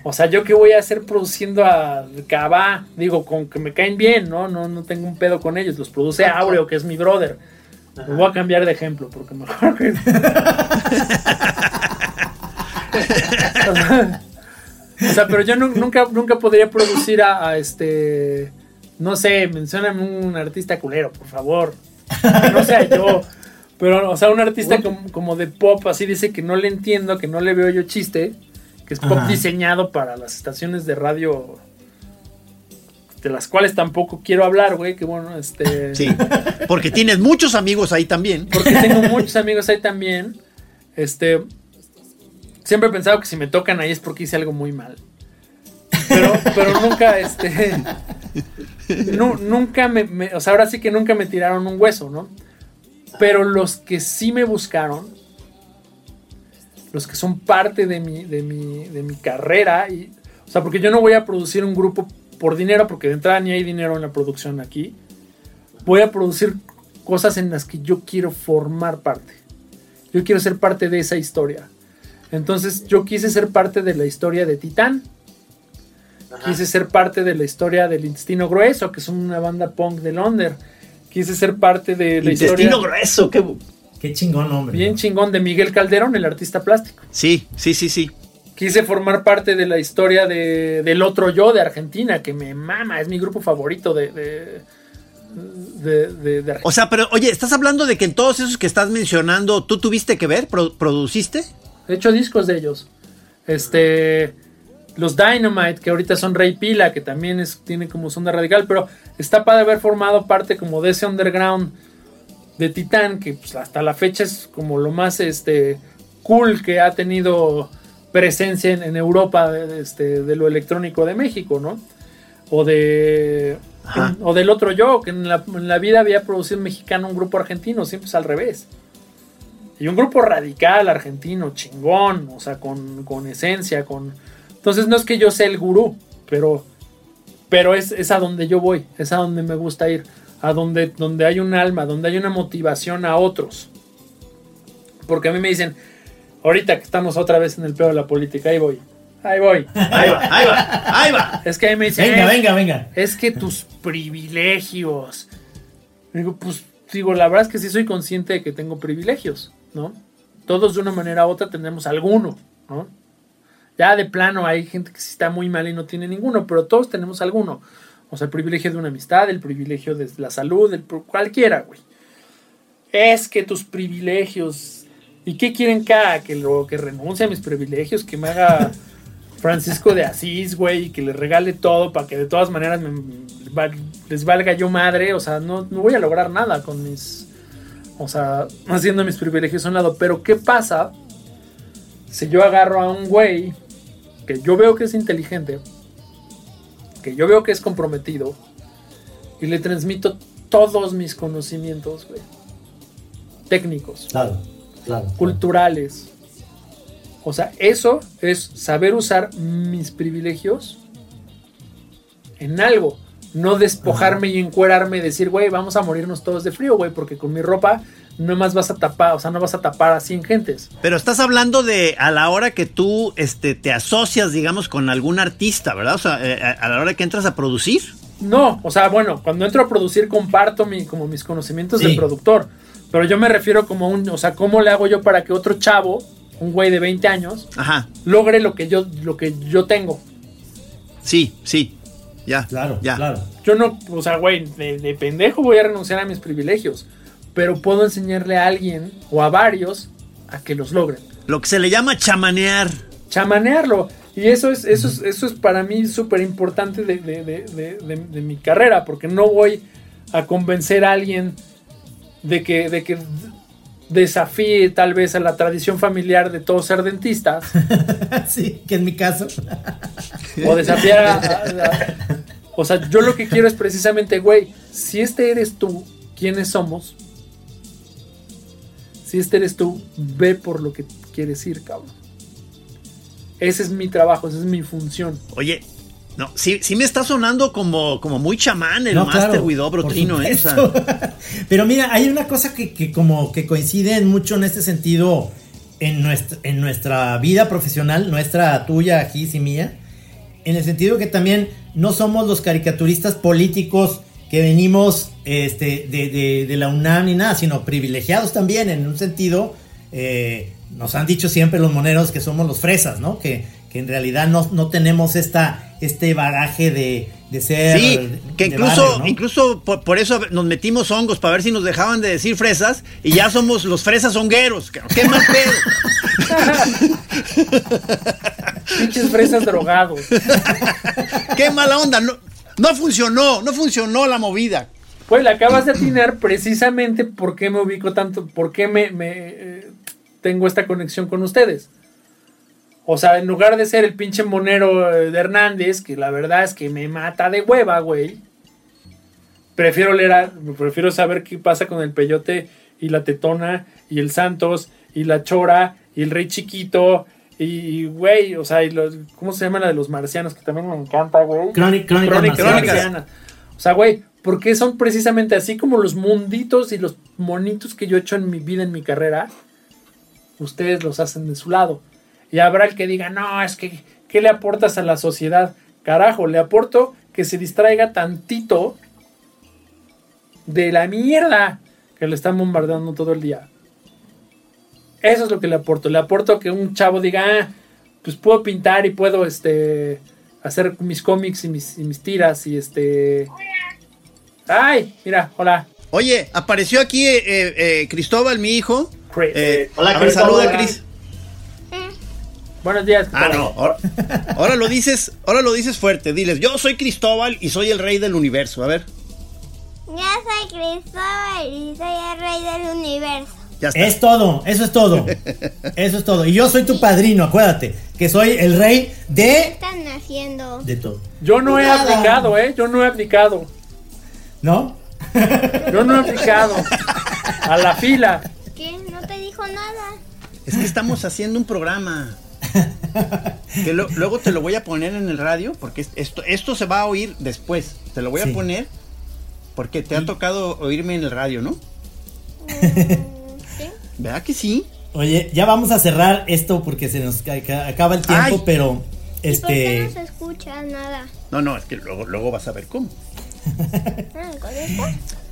O sea, yo qué voy a hacer produciendo a Cava, digo, con que me caen bien, ¿no? No, no tengo un pedo con ellos. Los produce Aureo, que es mi brother. Me voy a cambiar de ejemplo, porque mejor que... o, sea, pero yo nu- nunca, nunca podría producir a, a este... No sé, mencióname un artista culero, por favor. No sea yo. Pero, o sea, un artista como, como de pop, así dice que no le entiendo, que no le veo yo chiste, que es pop Ajá. diseñado para las estaciones de radio de las cuales tampoco quiero hablar, güey, que bueno, este... Sí. Porque tienes muchos amigos ahí también. Porque tengo muchos amigos ahí también. Este. Siempre he pensado que si me tocan ahí es porque hice algo muy mal. Pero, pero nunca, este. Nu- nunca me, me- O sea, ahora sí que nunca me tiraron un hueso, ¿no? Pero los que sí me buscaron. los que son parte de mi, de mi, de mi carrera. Y, o sea, porque yo no voy a producir un grupo por dinero, porque de entrada ni hay dinero en la producción aquí. Voy a producir cosas en las que yo quiero formar parte. Yo quiero ser parte de esa historia. Entonces yo quise ser parte de la historia de Titán. Quise ser parte de la historia del Intestino Grueso, que es una banda punk de Londres. Quise ser parte de la historia... Intestino grueso, qué... Qué chingón, hombre. Bien chingón de Miguel Calderón, el artista plástico. Sí, sí, sí, sí. Quise formar parte de la historia de, del otro yo de Argentina, que me mama, es mi grupo favorito de, de, de- de- de O sea, pero oye, estás hablando de que en todos esos que estás mencionando, ¿tú tuviste que ver? Pro- ¿Produciste? He hecho discos de ellos. Este. Los Dynamite, que ahorita son Rey Pila, que también es, tiene como sonda radical, pero está para haber formado parte como de ese underground de Titán, que pues, hasta la fecha es como lo más este, cool que ha tenido presencia en, en Europa de, este, de lo electrónico de México, ¿no? O de. O del otro yo, que en la, en la vida había producido un mexicano un grupo argentino, siempre es al revés. Y un grupo radical argentino, chingón, o sea, con, con esencia, con... Entonces no es que yo sea el gurú, pero, pero es, es a donde yo voy, es a donde me gusta ir, a donde, donde hay un alma, donde hay una motivación a otros. Porque a mí me dicen, ahorita que estamos otra vez en el peor de la política, ahí voy, ahí voy. Ahí va, ahí va, ahí va. Es que a mí me dicen, Venga, "Es- venga, venga. es que tus privilegios. Digo, pues, digo, la verdad es que sí soy consciente de que tengo privilegios, ¿no? Todos de una manera u otra tenemos alguno, ¿no? Ya de plano hay gente que sí está muy mal y no tiene ninguno, pero todos tenemos alguno. O sea, el privilegio de una amistad, el privilegio de la salud, el, cualquiera, güey. Es que tus privilegios. ¿Y qué quieren cada? Que lo que renuncie a mis privilegios, que me haga Francisco de Asís, güey, y que le regale todo para que de todas maneras les valga yo madre. O sea, no, no voy a lograr nada con mis. O sea, haciendo mis privilegios a un lado. Pero, ¿qué pasa si yo agarro a un güey que yo veo que es inteligente, que yo veo que es comprometido, y le transmito todos mis conocimientos, güey? Técnicos Claro, claro. culturales. O sea, eso es saber usar mis privilegios en algo. No despojarme y encuerarme y decir, güey, vamos a morirnos todos de frío, güey, porque con mi ropa no más vas a tapar, o sea, no vas a tapar a 100 gentes. Pero estás hablando de a la hora que tú este, te asocias, digamos, con algún artista, ¿verdad? O sea, eh, a, a la hora que entras a producir. No, o sea, bueno, cuando entro a producir comparto mi, como mis conocimientos Sí. de productor. Pero yo me refiero como un, o sea, ¿cómo le hago yo para que otro chavo, un güey de 20 años, Ajá, logre lo que yo, lo que yo tengo? sí, sí. Ya, Claro, ya. claro. Yo no, o sea, güey, de, de pendejo voy a renunciar a mis privilegios. Pero puedo enseñarle a alguien o a varios a que los logren. Lo que se le llama chamanear. Chamanearlo. Y eso es, eso es, eso es para mí súper importante de, de- de- de- de- de mi carrera. Porque no voy a convencer a alguien de que, de que desafíe tal vez a la tradición familiar de todos ser dentistas. sí, que en mi caso. o desafiar a, a- a- O sea, yo lo que quiero es precisamente, güey, si este eres tú, ¿quiénes somos? Si este eres tú, ve por lo que quieres ir, cabrón. Ese es mi trabajo, esa es mi función. Oye, no, sí, sí me está sonando como, como muy chamán el No, Master claro, Trino, ¿eh? Pero mira, hay una cosa que, que como que coincide mucho en este sentido en nuestra, en nuestra vida profesional, nuestra, tuya, Gis y mía, en el sentido que también no somos los caricaturistas políticos que venimos este, de, de- de la UNAM ni nada, sino privilegiados también en un sentido, eh, nos han dicho siempre los moneros que somos los fresas, ¿no? Que, que en realidad no, no tenemos esta, este bagaje de, de ser... Sí, de- que incluso, barrio, ¿no? incluso por, por eso nos metimos hongos para ver si nos dejaban de decir fresas y ya somos los fresas hongueros. ¡Qué mal pedo! Pinches fresas drogados. ¡Qué mala onda! No, no funcionó, no funcionó la movida. Pues le acabas de atinar precisamente por qué me ubico tanto, por qué me, me, eh, tengo esta conexión con ustedes. O sea, en lugar de ser el pinche monero de Hernández, que la verdad es que me mata de hueva, güey. Prefiero leer, a- prefiero saber qué pasa con el peyote y la tetona y el Santos y la chora y el rey chiquito. Y, güey, o sea, y los, ¿cómo se llama la de los marcianos? Que también me encanta, güey. Crónica, crónica Crónicas marciana. O sea, güey, porque son precisamente así como los munditos y los monitos que yo he hecho en mi vida, en mi carrera, ustedes los hacen de su lado. Y habrá el que diga, no, es que, ¿qué le aportas a la sociedad? Carajo, le aporto que se distraiga tantito de la mierda que le están bombardeando todo el día. Eso es lo que le aporto. Le aporto que un chavo diga, ah, pues puedo pintar y puedo este hacer mis cómics y mis, y mis tiras y este... Ay, mira, hola. Oye, apareció aquí eh, eh, eh, Cristóbal, mi hijo. Cri- Eh, Hola, a ver, Cristóbal. saluda, Cris. Buenos días. Ah, no. Ahora, ahora lo dices, ahora lo dices fuerte. Diles, yo soy Cristóbal y soy el rey del universo. A ver, Yo soy Cristóbal y soy el rey del universo. ya está. Es todo, eso es todo. Eso es todo. Y yo soy tu padrino, acuérdate, que soy el rey ¿Qué de están haciendo? de todo. Yo no he Nada. aplicado, ¿eh? Yo no he aplicado. ¿No? Yo no he aplicado. A la fila. ¿Qué? No te dijo nada. Es que estamos haciendo un programa. Que lo- luego te lo voy a poner en el radio porque es- esto, esto se va a oír después. Te lo voy Sí. a poner porque te ha tocado oírme en el radio, ¿no? ¿Sí? ¿Verdad que sí? Oye, ya vamos a cerrar esto porque se nos ca- ca- acaba el tiempo, Ay. pero ¿Y por qué este no se escucha nada? No, no, es que luego, luego vas a ver cómo. Ah, ¿con esto?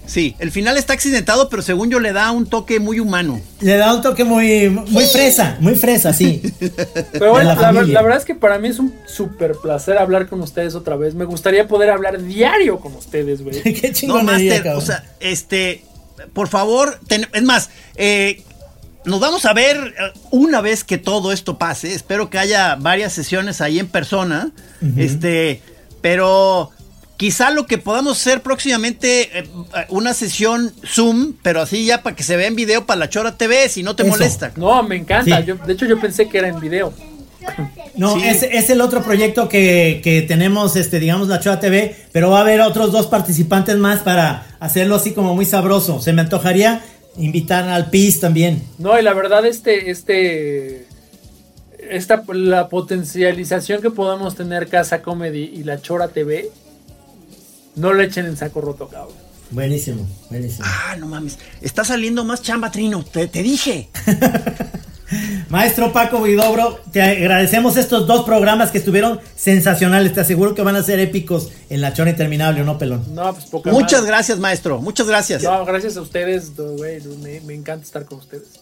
Sí, el final está accidentado, pero según yo le da un toque muy humano. le da un toque muy muy fresa, muy fresa, sí. Pero bueno, la verdad es que para mí es un súper placer hablar con ustedes otra vez. Me gustaría poder hablar diario con ustedes, güey. Qué No, chingonería, Master, o sea, este, por favor, ten- es más, eh, nos vamos a ver eh, una vez que todo esto pase. Espero que haya varias sesiones ahí en persona. Este, pero quizá lo que podamos hacer próximamente, eh, una sesión Zoom, pero así ya para que se vea en video para la Chora TV, si no te Eso. molesta. No, me encanta. Sí. Yo, de hecho, yo pensé que era en video. No, Sí. es, es el otro proyecto que, que tenemos, este, digamos, la Choa TV, pero va a haber otros dos participantes más para hacerlo así como muy sabroso. Se me antojaría invitar al PIS también. No, y la verdad, este, este, esta, la potencialización que podamos tener Casa Comedy y la Chora TV, no le echen en saco roto, cabrón. Buenísimo, buenísimo. Ah, no mames. Está saliendo más chamba, Trino. Te, te dije. Maestro Paco Vidobro, te agradecemos estos dos programas que estuvieron sensacionales. Te aseguro que van a ser épicos en la Chora Interminable, ¿o no, pelón? No, pues poca Muchas gracias, maestro. Muchas gracias. No, gracias a ustedes, güey, me, me encanta estar con ustedes.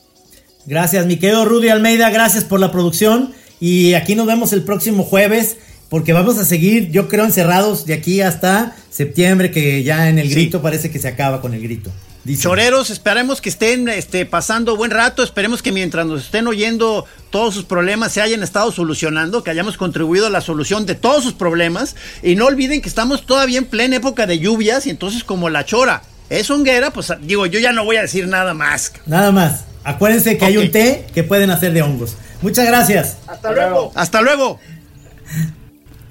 Gracias, mi querido Rudy Almeida, gracias por la producción. Y aquí nos vemos el próximo jueves, porque vamos a seguir, yo creo, encerrados de aquí hasta septiembre, que ya en el Sí. grito parece que se acaba con el grito. Choreros, esperemos que estén este, pasando buen rato, esperemos que mientras nos estén oyendo todos sus problemas se hayan estado solucionando, que hayamos contribuido a la solución de todos sus problemas y no olviden que estamos todavía en plena época de lluvias y entonces como la chora es honguera, pues digo, yo ya no voy a decir nada más. Nada más. Acuérdense que hay un té que pueden hacer de hongos. Muchas gracias. Hasta luego. Hasta luego.